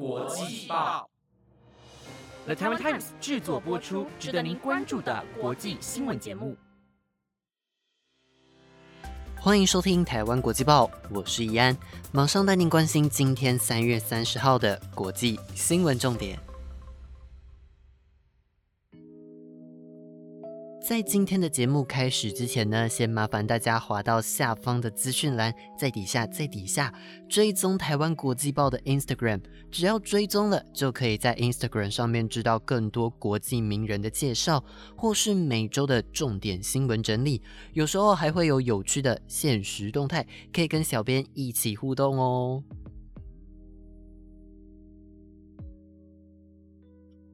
国际报，The Taiwan Times 制作播出，值得您关注的国际新闻节目。欢迎收听台湾国际报，我是怡安，马上带您关心今天三月三十号的国际新闻重点。在今天的节目开始之前呢，先麻烦大家滑到下方的资讯栏，在底下，在底下追踪台湾国际报的 Instagram，只要追踪了，就可以在 Instagram 上面知道更多国际名人的介绍，或是每周的重点新闻整理，有时候还会有有趣的现实动态，可以跟小编一起互动哦。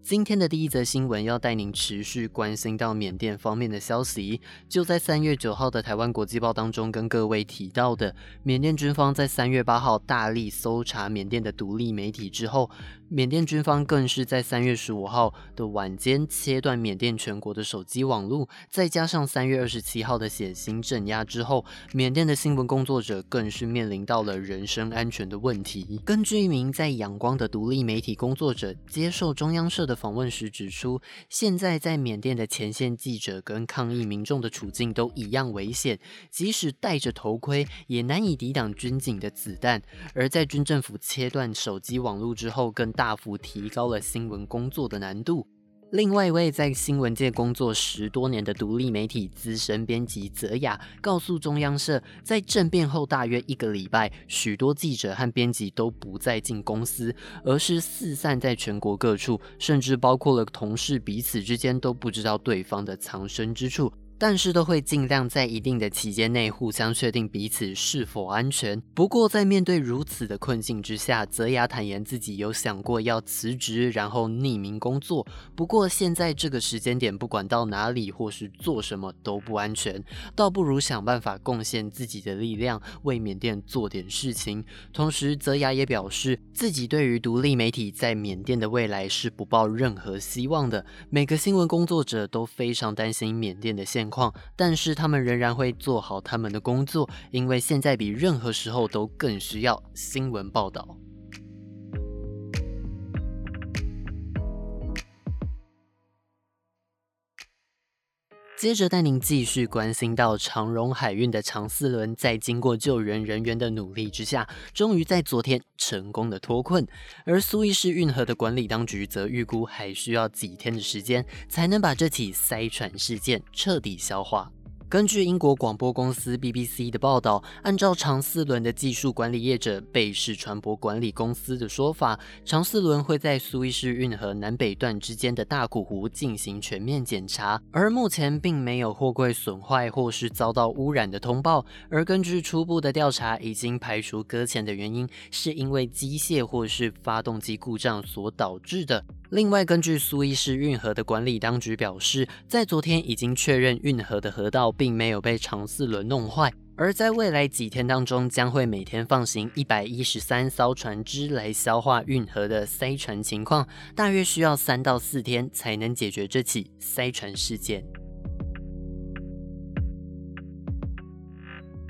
今天的第一则新闻要带您持续关心到缅甸方面的消息。就在三月九号的台湾国际报当中，跟各位提到的，缅甸军方在三月八号大力搜查缅甸的独立媒体之后。缅甸军方更是在三月十五号的晚间切断缅甸全国的手机网络，再加上三月二十七号的血腥镇压之后，缅甸的新闻工作者更是面临到了人身安全的问题。根据一名在仰光的独立媒体工作者接受中央社的访问时指出，现在在缅甸的前线记者跟抗议民众的处境都一样危险，即使戴着头盔也难以抵挡军警的子弹。而在军政府切断手机网络之后，更大幅提高了新闻工作的难度。另外一位在新闻界工作十多年的独立媒体资深编辑泽雅告诉中央社，在政变后大约一个礼拜，许多记者和编辑都不再进公司，而是四散在全国各处，甚至包括了同事彼此之间都不知道对方的藏身之处。但是都会尽量在一定的期间内互相确定彼此是否安全。不过在面对如此的困境之下，泽雅坦言自己有想过要辞职，然后匿名工作。不过现在这个时间点，不管到哪里或是做什么都不安全，倒不如想办法贡献自己的力量，为缅甸做点事情。同时，泽雅也表示自己对于独立媒体在缅甸的未来是不抱任何希望的。每个新闻工作者都非常担心缅甸的现。况，但是他们仍然会做好他们的工作，因为现在比任何时候都更需要新闻报道。接着带您继续关心到长荣海运的长四轮，在经过救援人员的努力之下，终于在昨天成功的脱困。而苏伊士运河的管理当局则预估还需要几天的时间，才能把这起塞船事件彻底消化。根据英国广播公司 BBC 的报道，按照长四轮的技术管理业者贝氏船舶管理公司的说法，长四轮会在苏伊士运河南北段之间的大苦湖进行全面检查，而目前并没有货柜损坏或是遭到污染的通报。而根据初步的调查，已经排除搁浅的原因是因为机械或是发动机故障所导致的。另外，根据苏伊士运河的管理当局表示，在昨天已经确认运河的河道并没有被长四轮弄坏，而在未来几天当中，将会每天放行一百一十三艘船只来消化运河的塞船情况，大约需要三到四天才能解决这起塞船事件。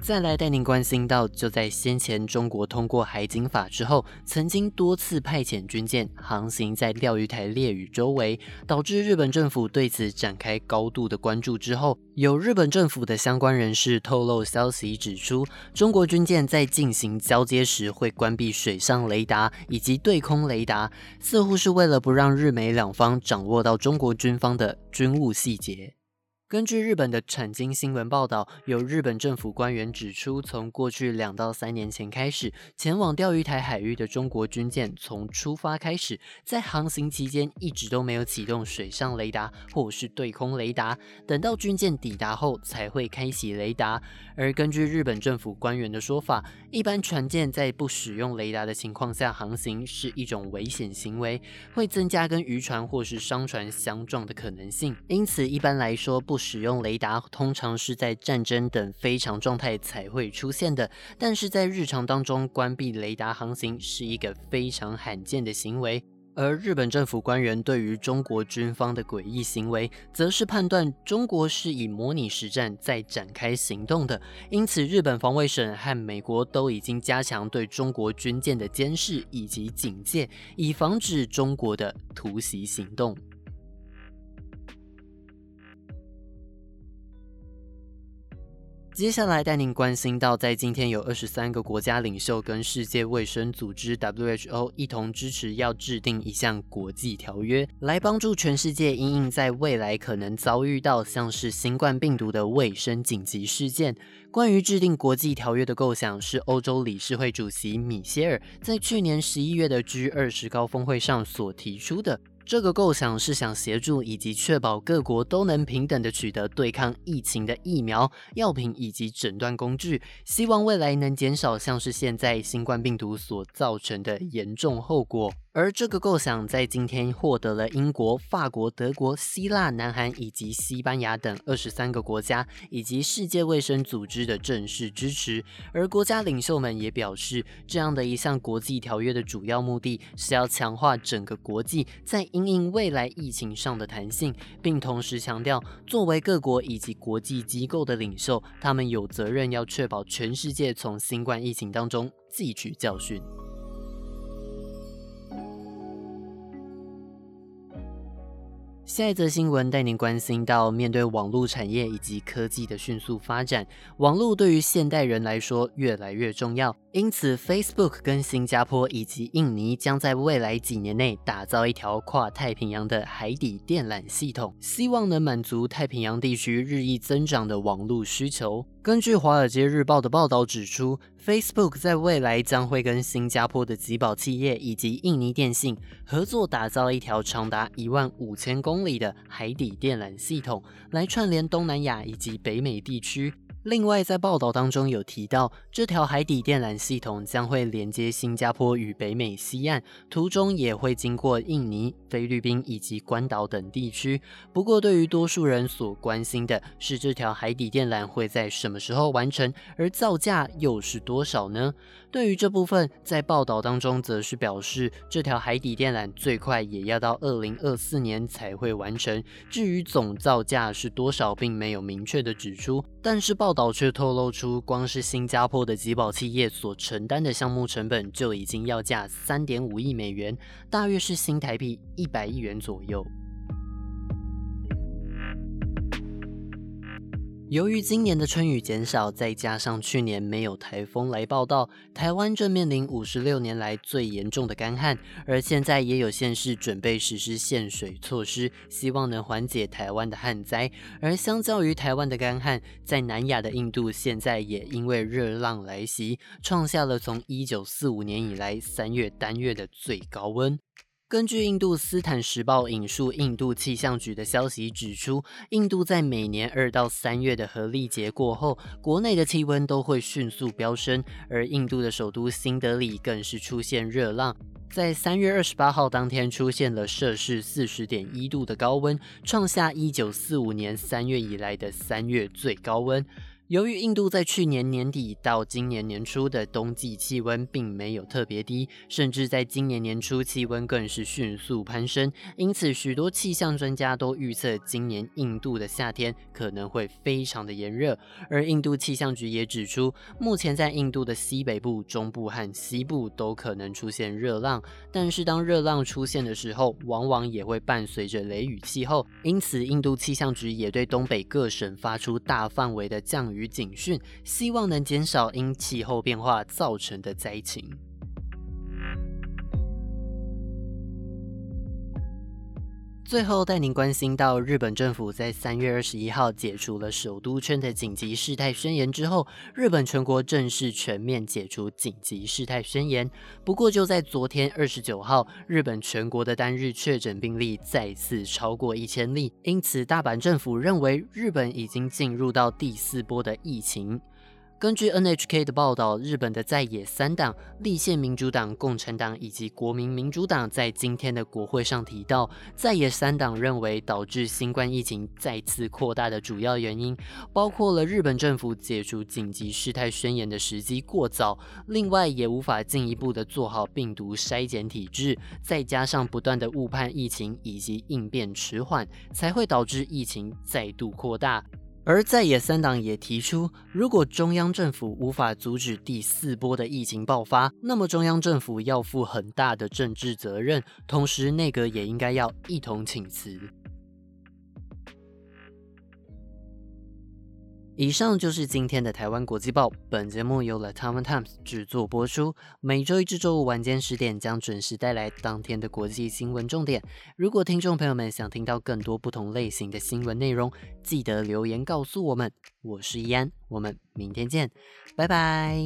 再来带您关心到，就在先前中国通过海警法之后，曾经多次派遣军舰航行在钓鱼台列屿周围，导致日本政府对此展开高度的关注之后，有日本政府的相关人士透露消息指出，中国军舰在进行交接时会关闭水上雷达以及对空雷达，似乎是为了不让日美两方掌握到中国军方的军务细节。根据日本的产经新闻报道，有日本政府官员指出，从过去两到三年前开始，前往钓鱼台海域的中国军舰，从出发开始，在航行期间一直都没有启动水上雷达或是对空雷达，等到军舰抵达后才会开启雷达。而根据日本政府官员的说法，一般船舰在不使用雷达的情况下航行是一种危险行为，会增加跟渔船或是商船相撞的可能性。因此，一般来说不。使用雷达通常是在战争等非常状态才会出现的，但是在日常当中关闭雷达航行是一个非常罕见的行为。而日本政府官员对于中国军方的诡异行为，则是判断中国是以模拟实战在展开行动的。因此，日本防卫省和美国都已经加强对中国军舰的监视以及警戒，以防止中国的突袭行动。接下来带您关心到，在今天有二十三个国家领袖跟世界卫生组织 WHO 一同支持，要制定一项国际条约，来帮助全世界应应在未来可能遭遇到像是新冠病毒的卫生紧急事件。关于制定国际条约的构想，是欧洲理事会主席米歇尔在去年十一月的 G 二十高峰会上所提出的。这个构想是想协助以及确保各国都能平等的取得对抗疫情的疫苗、药品以及诊断工具，希望未来能减少像是现在新冠病毒所造成的严重后果。而这个构想在今天获得了英国、法国、德国、希腊、南韩以及西班牙等二十三个国家以及世界卫生组织的正式支持。而国家领袖们也表示，这样的一项国际条约的主要目的是要强化整个国际在因应未来疫情上的弹性，并同时强调，作为各国以及国际机构的领袖，他们有责任要确保全世界从新冠疫情当中汲取教训。下一则新闻带您关心到，面对网络产业以及科技的迅速发展，网络对于现代人来说越来越重要。因此，Facebook 跟新加坡以及印尼将在未来几年内打造一条跨太平洋的海底电缆系统，希望能满足太平洋地区日益增长的网络需求。根据《华尔街日报》的报道指出，Facebook 在未来将会跟新加坡的吉宝企业以及印尼电信合作，打造一条长达一万五千公里的海底电缆系统，来串联东南亚以及北美地区。另外，在报道当中有提到，这条海底电缆系统将会连接新加坡与北美西岸，途中也会经过印尼、菲律宾以及关岛等地区。不过，对于多数人所关心的是，这条海底电缆会在什么时候完成，而造价又是多少呢？对于这部分，在报道当中则是表示，这条海底电缆最快也要到二零二四年才会完成。至于总造价是多少，并没有明确的指出。但是报道却透露出，光是新加坡的集宝企业所承担的项目成本就已经要价三点五亿美元，大约是新台币一百亿元左右。由于今年的春雨减少，再加上去年没有台风来报道，台湾正面临五十六年来最严重的干旱。而现在也有县市准备实施限水措施，希望能缓解台湾的旱灾。而相较于台湾的干旱，在南亚的印度现在也因为热浪来袭，创下了从一九四五年以来三月单月的最高温。根据印度斯坦时报引述印度气象局的消息指出，印度在每年二到三月的合力节过后，国内的气温都会迅速飙升，而印度的首都新德里更是出现热浪，在三月二十八号当天出现了摄氏四十点一度的高温，创下一九四五年三月以来的三月最高温。由于印度在去年年底到今年年初的冬季气温并没有特别低，甚至在今年年初气温更是迅速攀升，因此许多气象专家都预测今年印度的夏天可能会非常的炎热。而印度气象局也指出，目前在印度的西北部、中部和西部都可能出现热浪，但是当热浪出现的时候，往往也会伴随着雷雨气候，因此印度气象局也对东北各省发出大范围的降雨。与警讯，希望能减少因气候变化造成的灾情。最后带您关心到，日本政府在三月二十一号解除了首都圈的紧急事态宣言之后，日本全国正式全面解除紧急事态宣言。不过，就在昨天二十九号，日本全国的单日确诊病例再次超过一千例，因此大阪政府认为日本已经进入到第四波的疫情。根据 NHK 的报道，日本的在野三党立宪民主党、共产党以及国民民主党在今天的国会上提到，在野三党认为导致新冠疫情再次扩大的主要原因，包括了日本政府解除紧急事态宣言的时机过早，另外也无法进一步的做好病毒筛检体制，再加上不断的误判疫情以及应变迟缓，才会导致疫情再度扩大。而在野三党也提出，如果中央政府无法阻止第四波的疫情爆发，那么中央政府要负很大的政治责任，同时内阁也应该要一同请辞。以上就是今天的台湾国际报。本节目由了 Time Times 制作播出，每周一至周五晚间十点将准时带来当天的国际新闻重点。如果听众朋友们想听到更多不同类型的新闻内容，记得留言告诉我们。我是易安，我们明天见，拜拜。